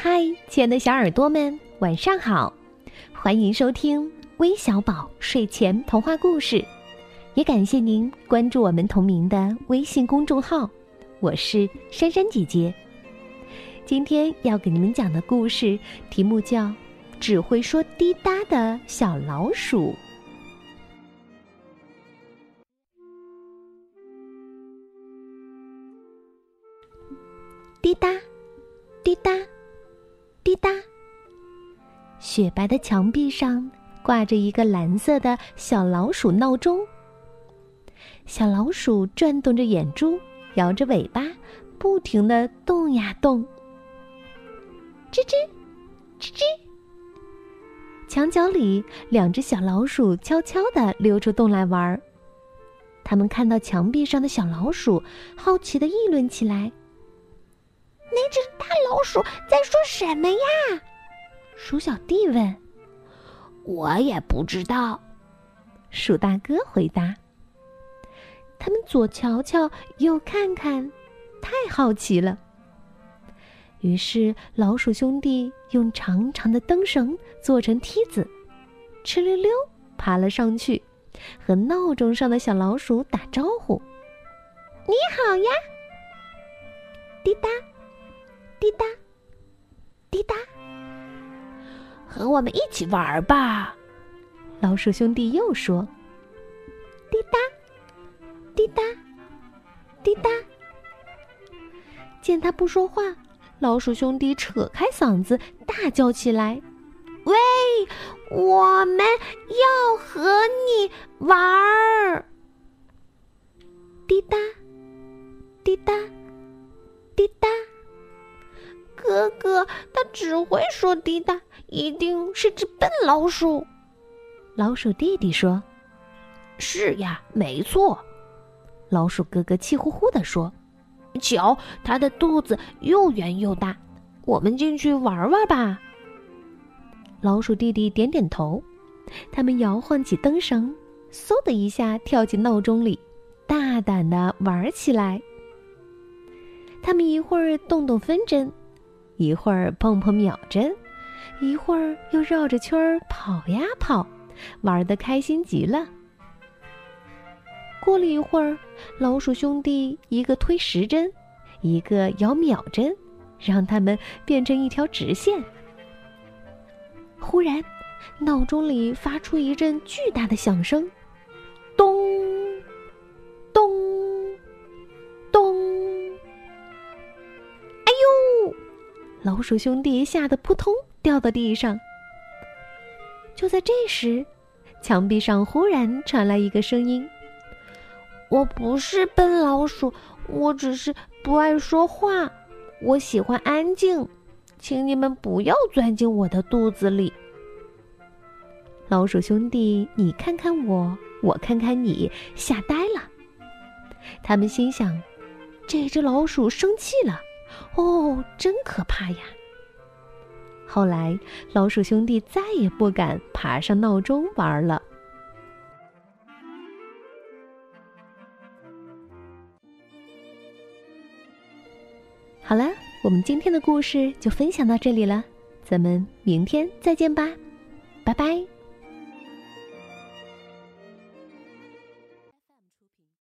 嗨，亲爱的小耳朵们，晚上好！欢迎收听微小宝睡前童话故事，也感谢您关注我们同名的微信公众号。我是珊珊姐姐。今天要给你们讲的故事题目叫《只会说滴答的小老鼠》。滴答，滴答。滴答，雪白的墙壁上挂着一个蓝色的小老鼠闹钟。小老鼠转动着眼珠，摇着尾巴，不停的动呀动。吱吱，吱吱。墙角里，两只小老鼠悄悄的溜出洞来玩儿。他们看到墙壁上的小老鼠，好奇的议论起来。那只大老鼠在说什么呀？鼠小弟问。我也不知道。鼠大哥回答。他们左瞧瞧，右看看，太好奇了。于是老鼠兄弟用长长的灯绳做成梯子，哧溜溜爬了上去，和闹钟上的小老鼠打招呼：“你好呀！”滴答。滴答，和我们一起玩吧！老鼠兄弟又说：“滴答，滴答，滴答。”见他不说话，老鼠兄弟扯开嗓子大叫起来：“喂，我们要和你玩儿！”滴答，滴答，哥哥，他只会说滴答，一定是只笨老鼠。老鼠弟弟说：“是呀，没错。”老鼠哥哥气呼呼地说：“瞧，他的肚子又圆又大，我们进去玩玩吧。”老鼠弟弟点点头，他们摇晃起灯绳，嗖的一下跳进闹钟里，大胆的玩起来。他们一会儿动动分针。一会儿碰碰秒针，一会儿又绕着圈儿跑呀跑，玩的开心极了。过了一会儿，老鼠兄弟一个推时针，一个摇秒针，让他们变成一条直线。忽然，闹钟里发出一阵巨大的响声，老鼠兄弟吓得扑通掉到地上。就在这时，墙壁上忽然传来一个声音：“我不是笨老鼠，我只是不爱说话，我喜欢安静，请你们不要钻进我的肚子里。”老鼠兄弟，你看看我，我看看你，吓呆了。他们心想：这只老鼠生气了。哦，真可怕呀！后来，老鼠兄弟再也不敢爬上闹钟玩了。好了，我们今天的故事就分享到这里了，咱们明天再见吧，拜拜。